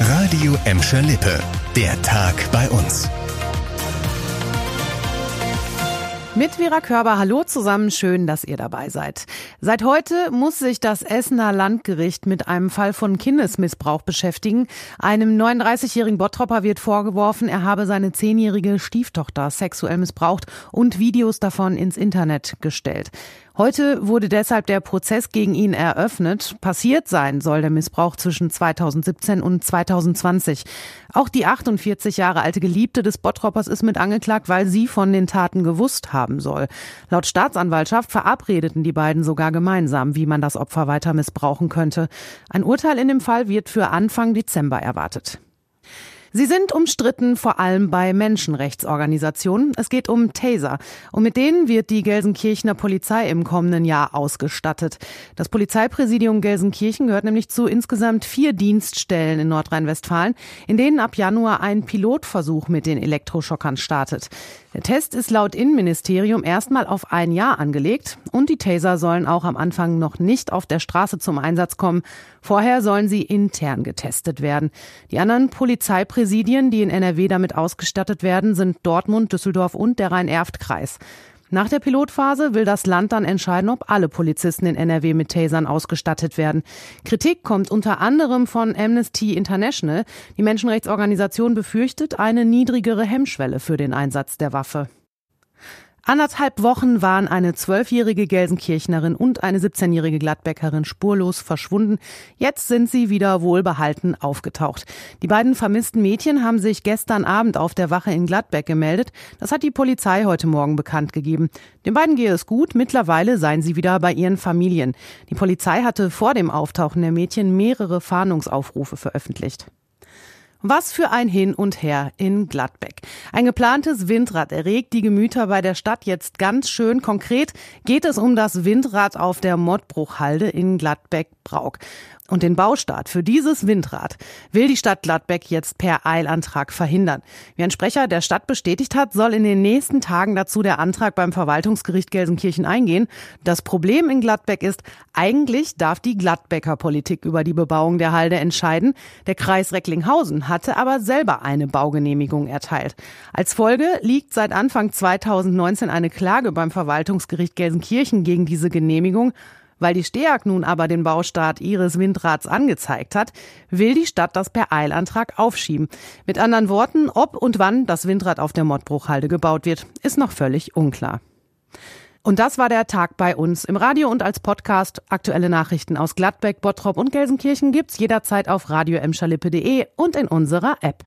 Radio Emscher Lippe. Der Tag bei uns. Mit Vera Körber, hallo zusammen, schön, dass ihr dabei seid. Seit heute muss sich das Essener Landgericht mit einem Fall von Kindesmissbrauch beschäftigen. Einem 39-jährigen Bottropper wird vorgeworfen, er habe seine zehnjährige Stieftochter sexuell missbraucht und Videos davon ins Internet gestellt. Heute wurde deshalb der Prozess gegen ihn eröffnet. Passiert sein soll der Missbrauch zwischen 2017 und 2020. Auch die 48 Jahre alte Geliebte des Bottroppers ist mit angeklagt, weil sie von den Taten gewusst haben soll. Laut Staatsanwaltschaft verabredeten die beiden sogar gemeinsam, wie man das Opfer weiter missbrauchen könnte. Ein Urteil in dem Fall wird für Anfang Dezember erwartet. Sie sind umstritten, vor allem bei Menschenrechtsorganisationen. Es geht um Taser. Und mit denen wird die Gelsenkirchener Polizei im kommenden Jahr ausgestattet. Das Polizeipräsidium Gelsenkirchen gehört nämlich zu insgesamt vier Dienststellen in Nordrhein-Westfalen, in denen ab Januar ein Pilotversuch mit den Elektroschockern startet. Der Test ist laut Innenministerium erstmal auf ein Jahr angelegt und die Taser sollen auch am Anfang noch nicht auf der Straße zum Einsatz kommen. Vorher sollen sie intern getestet werden. Die anderen Polizeipräsidien, die in NRW damit ausgestattet werden, sind Dortmund, Düsseldorf und der Rhein-Erft-Kreis. Nach der Pilotphase will das Land dann entscheiden, ob alle Polizisten in NRW mit Tasern ausgestattet werden. Kritik kommt unter anderem von Amnesty International. Die Menschenrechtsorganisation befürchtet eine niedrigere Hemmschwelle für den Einsatz der Waffe. Anderthalb Wochen waren eine zwölfjährige Gelsenkirchnerin und eine 17-jährige Gladbäckerin spurlos verschwunden. Jetzt sind sie wieder wohlbehalten aufgetaucht. Die beiden vermissten Mädchen haben sich gestern Abend auf der Wache in Gladbeck gemeldet. Das hat die Polizei heute Morgen bekannt gegeben. Den beiden gehe es gut. Mittlerweile seien sie wieder bei ihren Familien. Die Polizei hatte vor dem Auftauchen der Mädchen mehrere Fahndungsaufrufe veröffentlicht. Was für ein Hin und Her in Gladbeck. Ein geplantes Windrad erregt die Gemüter bei der Stadt jetzt ganz schön. Konkret geht es um das Windrad auf der Mottbruchhalde in Gladbeck-Brauk. Und den Baustart für dieses Windrad will die Stadt Gladbeck jetzt per Eilantrag verhindern. Wie ein Sprecher der Stadt bestätigt hat, soll in den nächsten Tagen dazu der Antrag beim Verwaltungsgericht Gelsenkirchen eingehen. Das Problem in Gladbeck ist, eigentlich darf die Gladbecker Politik über die Bebauung der Halde entscheiden. Der Kreis Recklinghausen hatte aber selber eine Baugenehmigung erteilt. Als Folge liegt seit Anfang 2019 eine Klage beim Verwaltungsgericht Gelsenkirchen gegen diese Genehmigung. Weil die STEAG nun aber den Baustart ihres Windrads angezeigt hat, will die Stadt das per Eilantrag aufschieben. Mit anderen Worten, ob und wann das Windrad auf der Mottbruchhalde gebaut wird, ist noch völlig unklar. Und das war der Tag bei uns im Radio und als Podcast. Aktuelle Nachrichten aus Gladbeck, Bottrop und Gelsenkirchen gibt's jederzeit auf radio und in unserer App.